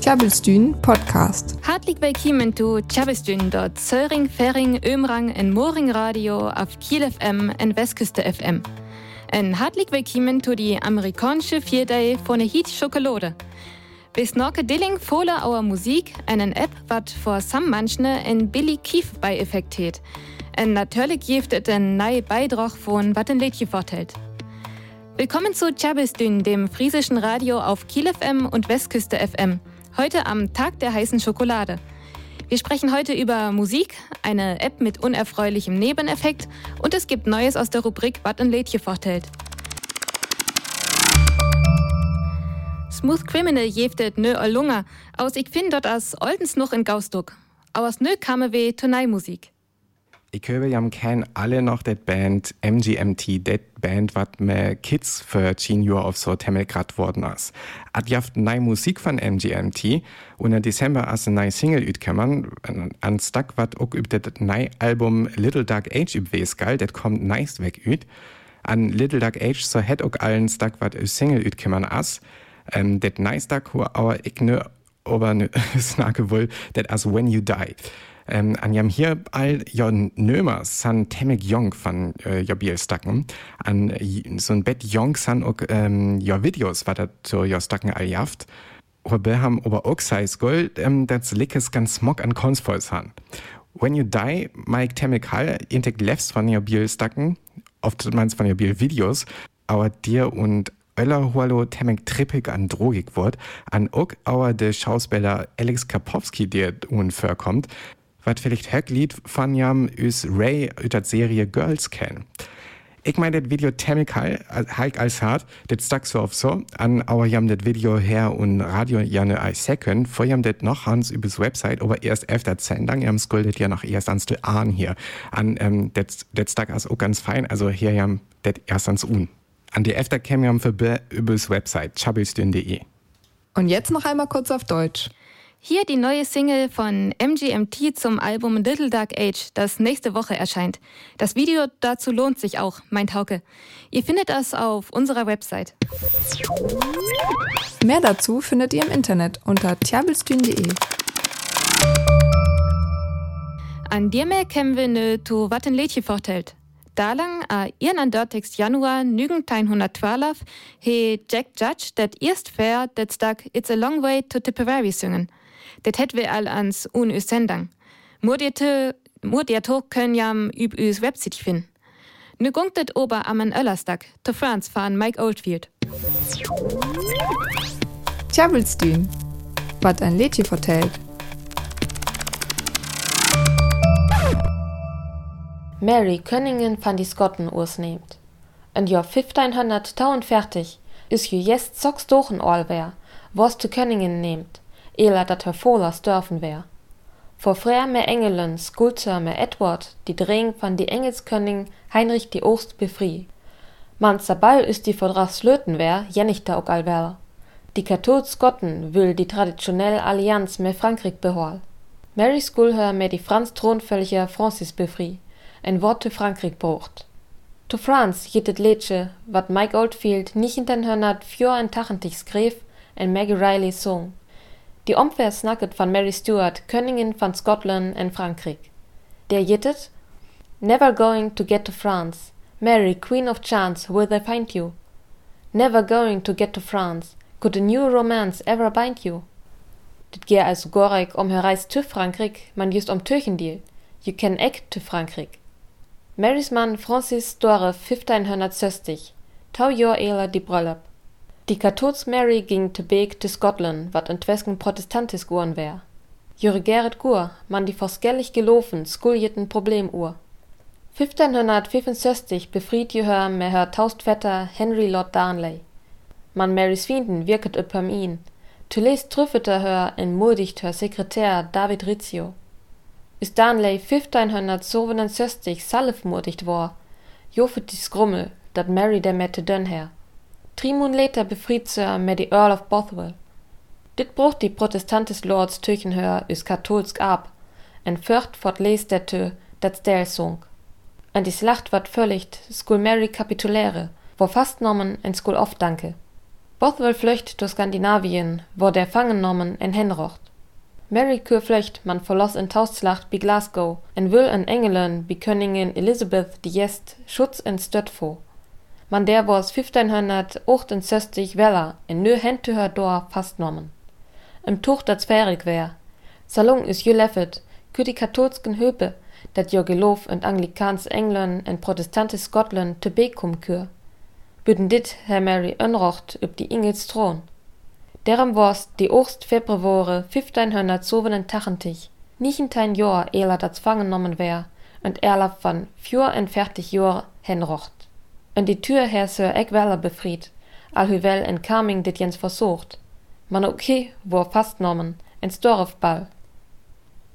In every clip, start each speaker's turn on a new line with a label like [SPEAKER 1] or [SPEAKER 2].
[SPEAKER 1] Tjabelstyn Podcast.
[SPEAKER 2] Hartelijk willkommen zu Tjabelstyn, dort Söring, Fering, Ömrang en Moring Radio auf Kiel FM en Westküste FM. En hartelijk willkommen zu die amerikanische Vierdei von der Heat Schokolade. Bis Norke Dilling fole our Musik einen App, wat vor sam manchne en Billy Kief bei Effekt het. En natürlich gibt es einen neuen Beitrag von wat ein Liedje vortelt. Willkommen zu Tjabelstyn, dem friesischen Radio auf Kiel FM und Westküste FM. Heute am Tag der heißen Schokolade. Wir sprechen heute über Musik, eine App mit unerfreulichem Nebeneffekt und es gibt Neues aus der Rubrik Wat ein Lädchen vortelt. Smooth Criminal jeftet nö Olunga, aus ich find dort as oldens noch in Gausdruck. Aus nö kame we Tonei-Musik.
[SPEAKER 3] Ich höre ja kennen alle noch det Band MGMT, det Band, wat me Kids für 10 Jahre auf so Temmel grad worden ist. Ad jaft nei Musik von MGMT und im Dezember as neue Single utkämmern, an Stuck wat auch üb det nei Album Little Dark Age üb geil, det kommt nice weg üt. An Little Dark Age so het auch allen Stuck wat Single utkämmern as. Ähm, det nice Stuck, aber ich ne, aber ne, snake wohl, det as When You Die. Ähm, an jam all ja nömer san temmek jong van äh, ja Bielstacken. An so ein Bett jong san auch ähm, ja Videos, wat dat zu ja Stacken all jaft. Aber haben aber auch sais Gold, ähm, das lickes ganz smog an Konsvols han. When you die, Mike temmek hall, intek lefts von ja Bielstacken, oft meinst von ja Biel Videos, aber dir und Öller Hualo temmek trippig an Drogik wird, an ook auer de Schauspieler Alex Kapowski, der un vorkommt, wat vielleicht Höcklied von jam üs Ray der Serie Girls kennen. Ich meine, das Video Chemical, halt als hart, das stack so auf so, an aber jam das Video her und Radio jane als second, vor jam das noch hans übers Website, aber erst efter Sendung, jam skuldet ja noch erst ans de Ahn hier. An, ähm, das, stack as auch ganz fein, also hier jam das erst ans Un. An die efter käm jam für übers Website, chabelstün.de.
[SPEAKER 1] Und jetzt noch einmal kurz auf Deutsch.
[SPEAKER 2] Hier die neue Single von MGMT zum Album Little Dark Age, das nächste Woche erscheint. Das Video dazu lohnt sich auch, meint Hauke. Ihr findet das auf unserer Website.
[SPEAKER 1] Mehr dazu findet ihr im Internet unter tjabelstün.de.
[SPEAKER 2] An dir mehr kennen wir ne to wat ein Lädchen vortelt. Dalang a ihren an Dörtext Januar 1912 he Jack Judge dat erst fair dat stak It's a Long Way to Tipperary singen. Det all ans un us sendang. Murdiato können jam üb us Website finden. Nu gungtet ober am an Öllerstag, to France fahren Mike Oldfield.
[SPEAKER 1] Tjabelstyn, wat ein Lädchen vertellt.
[SPEAKER 4] Mary Cunningham van die Skotten ursnehmt. En jo 1500 fertig, is ju jest socks dochen all wär, was zu Cunningham nehmt eler dat her Volers dörfen wär. Vor frär me Engelen Skulptur me Edward, die Drehung van die Engelskönning Heinrich die Ost befri. Man Ball ist die Verdras Löten wär, jennichter ook allwer. Die kathols Skotten will die traditionelle Allianz me Frankreich behol. Mary Schoolher me die Franz Thronvölliger Francis befri, ein Wort zu Frankreich brucht. To France jittet Lädsche, wat Mike Oldfield nicht in den Hörnert für ein Tachentig skrev, en Maggie Riley song. Die omver snacket van Mary Stuart, Königin van Scotland en Frankrijk. Der jittet Never going to get to France. Mary, Queen of Chance, will they find you? Never going to get to France. Could a new romance ever bind you? Dit geer als Gorek om reis to Frankrijk, man just om Türchendeal. You can act to Frankrijk. Marys man Francis Dore 1560. Tau jor eler die Brüllop. Die kathols Mary ging te Beek te Scotland, wat entwesken protestantisch goen wär. Jure Gerrit Gur, man die forskellig gelofen, skuljeten Problemuhr. 1565 befried Jehör me hör Taustvetter Henry Lord Darnley. Man Marys Fienden wirket öppem ihn. Tulles trüffete hör in muldigt hör Sekretär David Rizzio. Is Darnley 1567 salfmurdigt war, jofet die Skrummel, dat Mary der Mette dönn her. Drie maanden later befriet ze met die Earl of Bothwell. Dit brucht die protestantis lords Türchenhör is katholsk ab, en fürcht fort les der tö, dat der sunk. En die Slacht wat völligt, skul Mary kapituläre, wo fast nommen en skul oft danke. Bothwell flöcht durch Skandinavien, wo der fangennommen en Henrocht. Mary Kur flöcht man verloss in Tausslacht bi Glasgow en will en Engelen bi Königin Elizabeth die Jest Schutz en Stötfo. Man der wars 1568 Weller in nö Hentüher Dor fastnommen. Im Tuch dat sphärig wär. Salon is je leffet, kü die katholsken Höpe, dat jo Gelof und Anglikans England en protestantes Scotland te bekum kür. Büden dit Herr Mary ënrocht üb die Ingels Thron. Derem wars die Ost Februare 1500 sovenen Tachentich, nichtentein Jor eler dat fangennommen wär, und erlaf van fjur en fertig Jor henrocht. Und die Tür her Sir Eggweller befried, alhuwel en Carming dit jens versucht. Man okay, wo fastnommen, ins Dorfball.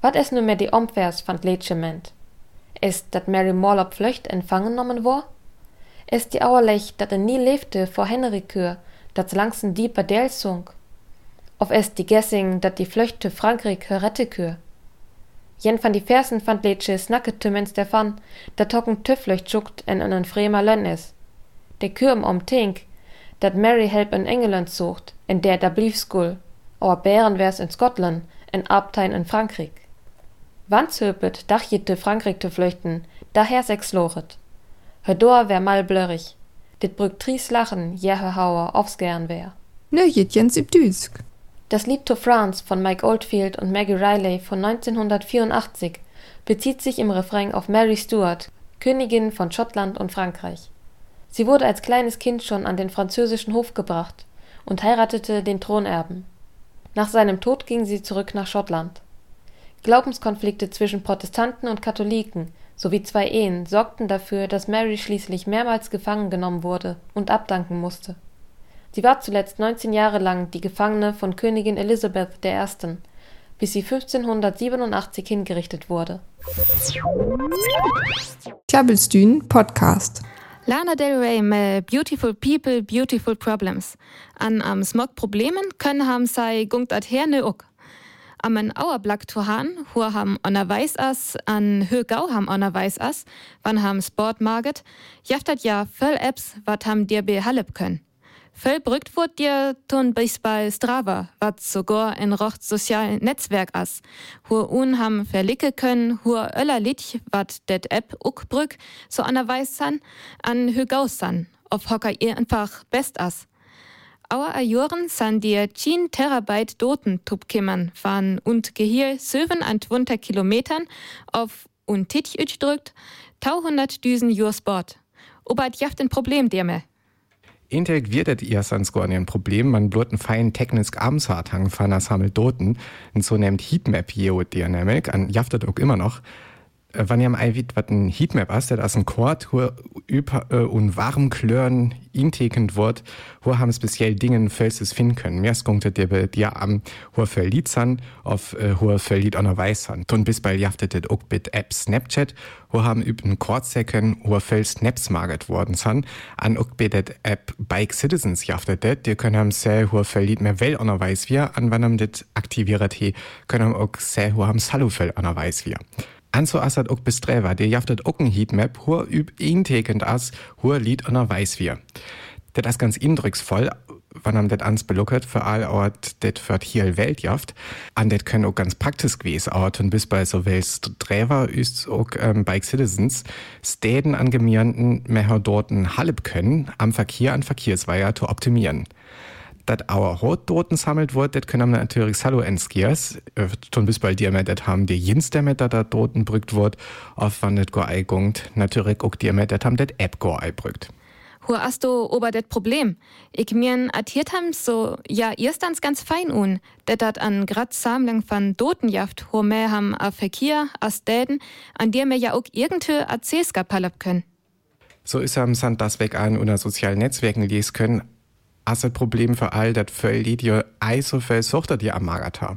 [SPEAKER 4] Wat es nu mehr die Omvers fand Lädschement? Ist, dat Mary Morlop flöcht empfangennommen war? Ist die Auerlech, dat er nie lebte vor Henrikür, dat langsen dieper Delsung? Of es die Gessing, dat die Flöchte Frankreich Rettekür? Jen van die Fersen fand Lädsche snackete mens der Fan, dat tocken Tüfflöcht schuckt en einen fremer Lönn is. De Kürm om Tink, dat Mary help in England sucht, in der da blief skul, aber Bären wär's in Scotland, en Abtein in Frankreich. Wannzöpet dachjete Frankreich te flüchten, daher sechs lochet. Hör wär mal blörrig. Dit brück tries lachen, jehe Hauer aufs gern wär.
[SPEAKER 1] Nö, jens Düsk.
[SPEAKER 4] Das Lied To France von Mike Oldfield und Maggie Riley von 1984 bezieht sich im Refrain auf Mary Stuart, Königin von Schottland und Frankreich. Sie wurde als kleines Kind schon an den französischen Hof gebracht und heiratete den Thronerben. Nach seinem Tod ging sie zurück nach Schottland. Glaubenskonflikte zwischen Protestanten und Katholiken sowie zwei Ehen sorgten dafür, dass Mary schließlich mehrmals gefangen genommen wurde und abdanken musste. Sie war zuletzt 19 Jahre lang die Gefangene von Königin Elizabeth I., bis sie 1587 hingerichtet wurde.
[SPEAKER 1] Klabbelstühn Podcast.
[SPEAKER 2] Lana Del Rey med Beautiful People, Beautiful Problems. An am Smog Problemen können haben sei gungt at herne uk. Am en Auerblack to han, hur ham ondervejs as, an Högau ham ondervejs as, wann ham Sport maget, jaftat ja voll Apps, wat ham dir behallep können. Voll brückt wurd dir tun bis bei Strava, wat sogar ein rocht sozialen Netzwerk as. Hur un ham verlicke können, hur öller Lied, wat det App ukbrück, so an der Weiß san, an Högaus san, auf hocker ihr einfach best as. Auer Ajoren san dir 10 Terabyte Doten tupkimmern waren und Gehir 700 Kilometern auf und Titch drückt, 200 Düsen Jur Sport. Obat jaft ein Problem dir mehr.
[SPEAKER 3] Intek wird ihr Sanskor ein Problem, man blut ein fein technisch Amsartang von das Hammel Doten, und so nennt Heatmap der nämlich, an jaftet auch immer noch, äh, wann ihr am Eiwit wat ein Heatmap hast, der das ein Chord, wo über äh, und warm klören intekend wird, wo haben speziell Dingen Fölses finden können. Mehr skunkte bei dir am, wo verliert san, auf äh, wo verliert an der Weiß san. Ton bis bei jaftet auch mit App Snapchat, wo haben üb ein Chordsäcken, wo Föl Snaps maget worden san, an auch der App Bike Citizens jaftet det, die können haben sehr, wo verliert mehr Well an der Weiß wir, an wann haben das aktiviert he, können auch sehr, wo haben Salufell an der Weiß wir. Anso assat ook bestrewer, de jaftet ook een Heatmap, hur üb intekend as, hur Lied an weiß wir. Dat ist ganz indrucksvoll, wann am det ans beluckert, für all ort det für hier Weltjaft. An det können auch ganz praktisch gewesen, und bis bei so welst Träver ist auch ähm, Bike Citizens Städen an Gemeinden mehr dorten Halb können, am Verkehr an Verkehrsweier zu optimieren dat auer Hotdoten sammelt wird, das können wir natürlich salo enskiers, schon bis bald dir das haben die jins der mit dat doten brückt wird, auf wann das go eigungt, natürlich auch dir mit dat haben das App go eibrückt.
[SPEAKER 2] Hu hast du ober det Problem? Ich mir'n atiert ham so, ja, erstens ganz fein un, det dat an grad Sammlung von Dotenjaft, ho mehr ham a Verkehr, as Städen, an dir mir ja auch irgendhö a Ceskapalab können.
[SPEAKER 3] So ist am Sand das weg an unter sozialen Netzwerken lesen können, as et Problem für all dat Völl, die eiso viel suchter die am Magata.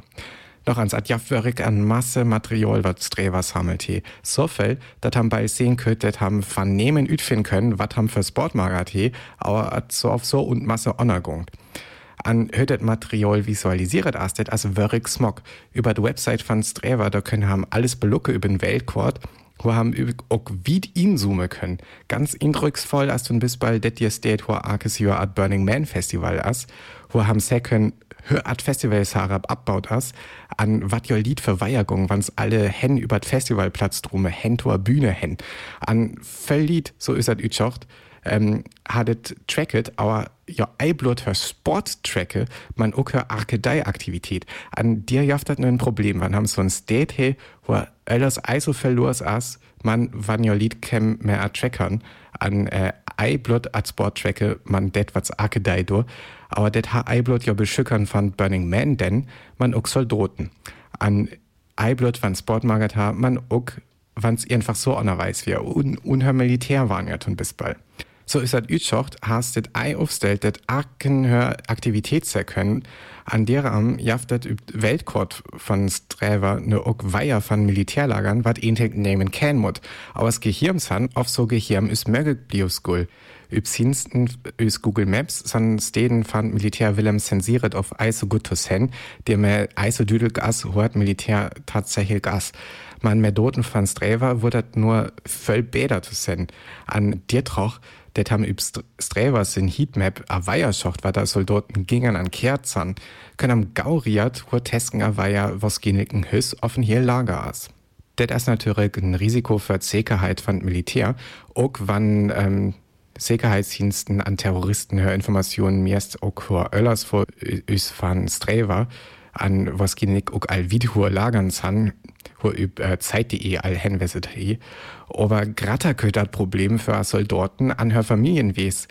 [SPEAKER 3] Doch ans adjafwörig an Masse Material wat Strevers hammelt he. So viel, dat ham bei sehen könnt, dat ham vernehmen ütfin können, wat ham für Sportmagat he, aber so auf so und Masse onergungt. An hüttet Material visualisiert astet as wörig smog. Über die Website von Strever, da können ham alles belucke über den Weltkord wo haben auch wie inzoomen können. Ganz eindrucksvoll, als du bis bald det steht, wo Arkes Jahr at Burning Man Festival as, wo haben se können Art Festival Sarab abbaut as, an wat jo Lied für Weihergung, wann's alle hen über Festivalplatz drume, hen tor Bühne hen. An Lied, so is dat ütschocht, ähm, hadet tracket, aber ja Eiblut für Sporttracke, man auch für Arkedei-Aktivität. An dir jaftet ein Problem, wann haben so ein State wo alles Eiso verlors as, man jo Lied kem mehr trackern, an äh, Eiblut als Sporttracke, man det was Arkedei do, aber det ha Eiblut ja beschückern von Burning Man, denn man auch Soldaten. An Eiblut von Sportmagat ha, man auch wann's einfach so anerweis wie un, unher Militär waren ja tun bis bald. So is dat Ütschocht hast dit ei aufstellt, Akenhör können, an der am jaftet übt Weltkort von Sträver ne ook Weiher von Militärlagern, wat entek nehmen kann mut. Aber das Gehirnsan auf so Gehirn is möglich bliuskul. Übsinsten üs Google Maps san Steden von Militär Willem zensiert auf Eiso gut to sen, der me Eiso düdel gas hört Militär tatsächlich gas. Man mehr Doten von Sträver wurde nur voll bäder zu sen. An dir troch, det haben üb Strävers in Heatmap a Weierschocht, war da Soldaten gingen an Kerzern, können am Gauriat hur tesken a Weier was geniken Hüss offen hier Lager as. Det ist natürlich ein Risiko für Sicherheit von Militär, auch wann ähm, Sicherheitsdiensten an Terroristen hör Informationen mirst auch vor Öllers vor üs van Sträver, an was genik auch all Video lagern san, wo üb äh, Zeit.de all hinweset he. Aber gratter köt dat Problem für Soldaten an her Familien wies.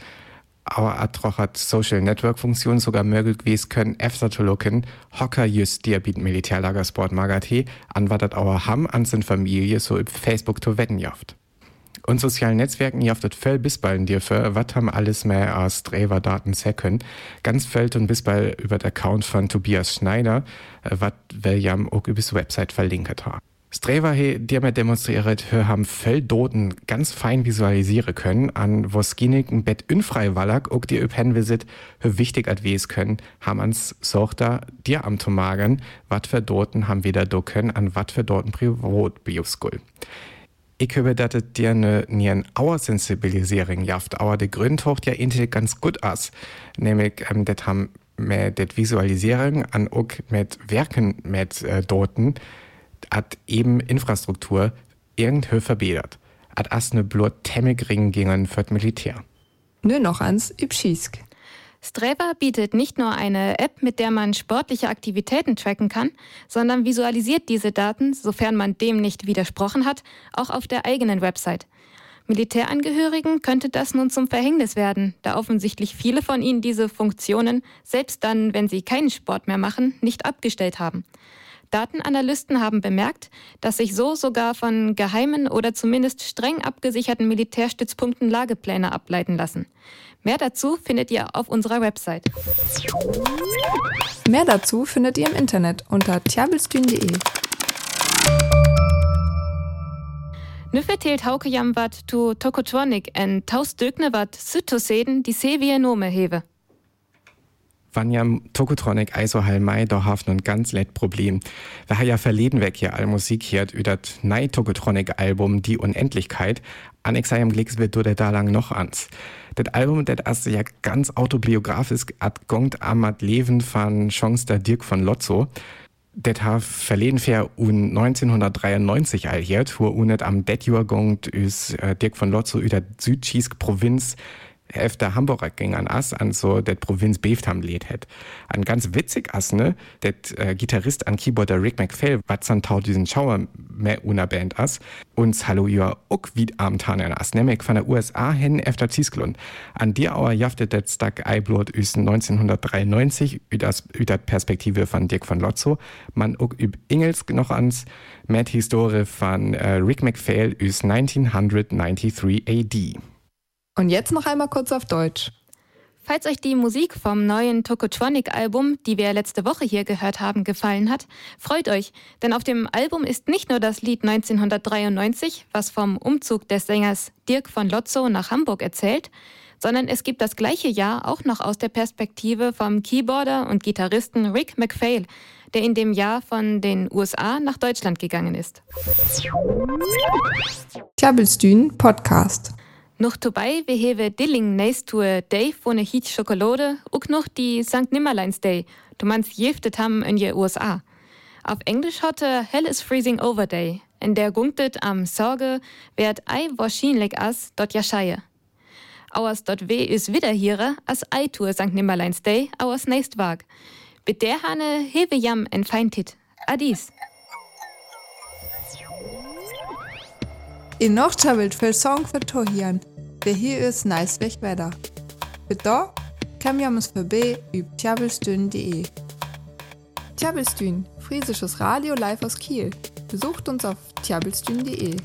[SPEAKER 3] Aber atroch hat Social Network Funktion sogar möglich wies können öfter zu locken, Hocker just dir bieten Militärlagersport magate, an wat dat auer ham an sin Familie so üb Facebook to wetten jaft. Und sozialen Netzwerken jaftet voll bisballen dir für, wat haben alles mehr als Streverdaten können. Ganz fällt und bisball über den Account von Tobias Schneider, äh, wat William auch übers Website verlinkt hat. Strever he, die mir demonstriert, hör haben Doten ganz fein visualisieren können, an was ein Bett unfrei wallak, auch die öpen visit, hör wichtig at es können, haben ans Sochter dir am Tomagen, wat für Doten haben wir da do können, an wat für Doten privat bioskul. Ich habe dass dir eine nien Auersensibilisierung jaft, aber der Grund hocht ja intel ganz gut aus. Nämlich, ähm, das haben mit der Visualisierung an auch mit Werken mit äh, Doten, hat eben Infrastruktur irgendwie verbessert. Hat erst eine blut Temmegring gingen für Militär.
[SPEAKER 1] Nur noch ans Übschiesk.
[SPEAKER 2] Strava bietet nicht nur eine App, mit der man sportliche Aktivitäten tracken kann, sondern visualisiert diese Daten, sofern man dem nicht widersprochen hat, auch auf der eigenen Website. Militärangehörigen könnte das nun zum Verhängnis werden, da offensichtlich viele von ihnen diese Funktionen, selbst dann, wenn sie keinen Sport mehr machen, nicht abgestellt haben. Datenanalysten haben bemerkt, dass sich so sogar von geheimen oder zumindest streng abgesicherten Militärstützpunkten Lagepläne ableiten lassen. Mehr dazu findet ihr auf unserer Website.
[SPEAKER 1] Mehr dazu findet ihr im Internet unter tjabelstün.de.
[SPEAKER 2] Nu vertelt Hauke jam wat tu Tokotronik en taus dögne wat Sytoseden die Sevie Nome hewe.
[SPEAKER 3] Wann ja Tokotronic also hall mai da haft nun ganz let Problem. Wir haben ja verleden weg hier all Musik hier über das nei Tokotronic Album Die Unendlichkeit. An exaim Glicks wird du der da lang noch ans. Das Album, das ist ja ganz autobiografisch adgongt amat Leben von Chance Dirk von Lotzo. Det har verleden fair un 1993 alliert, wo unet am det Jahrgang is äh, Dirk von Lotzo über Südschiesk Provinz efter Hamburger ging an ass an so der Provinz beeft ham lädt het. An ganz witzig ass ne, det äh, Gitarrist an Keyboarder Rick McPhail wat an tau diesen Schauer mehr una Band ass uns hallo ihr ook wie amtanen ass nämlich von der USA hin efter Ziesklund. An dir auer jaftet det Stack Eiblot üsen 1993 das über Perspektive von Dirk von Lotzo, man ook üb Ingels noch ans Matt Historie von äh, Rick McPhail üs 1993 AD.
[SPEAKER 1] Und jetzt noch einmal kurz auf Deutsch.
[SPEAKER 2] Falls euch die Musik vom neuen Tokotronic-Album, die wir letzte Woche hier gehört haben, gefallen hat, freut euch, denn auf dem Album ist nicht nur das Lied 1993, was vom Umzug des Sängers Dirk von Lotzo nach Hamburg erzählt, sondern es gibt das gleiche Jahr auch noch aus der Perspektive vom Keyboarder und Gitarristen Rick McPhail, der in dem Jahr von den USA nach Deutschland gegangen ist.
[SPEAKER 1] Tjabelstün Podcast.
[SPEAKER 2] Noch dabei wir hewe Dilling Tour Day von der Heat Schokolade und noch die St. Nimmerleins Day, du meinst jeftet haben in den USA. Auf Englisch hatte Hell is Freezing Over Day, in der gunktet am Sorge, werd ei wahrscheinlich as dort ja scheie. Auers dort weh is wieder hier, as ei Tour St. Nimmerleins Day, auers nächst Wag. Mit der Hane hewe jam en Feintit. Adis.
[SPEAKER 1] In noch tjabelt viel Song für Tohian, ist nice weg wetter. Für da kam jamus vorbei üb tjabelstün.de. Tjabelstün, friesisches Radio live aus Kiel. Besucht uns auf tjabelstün.de.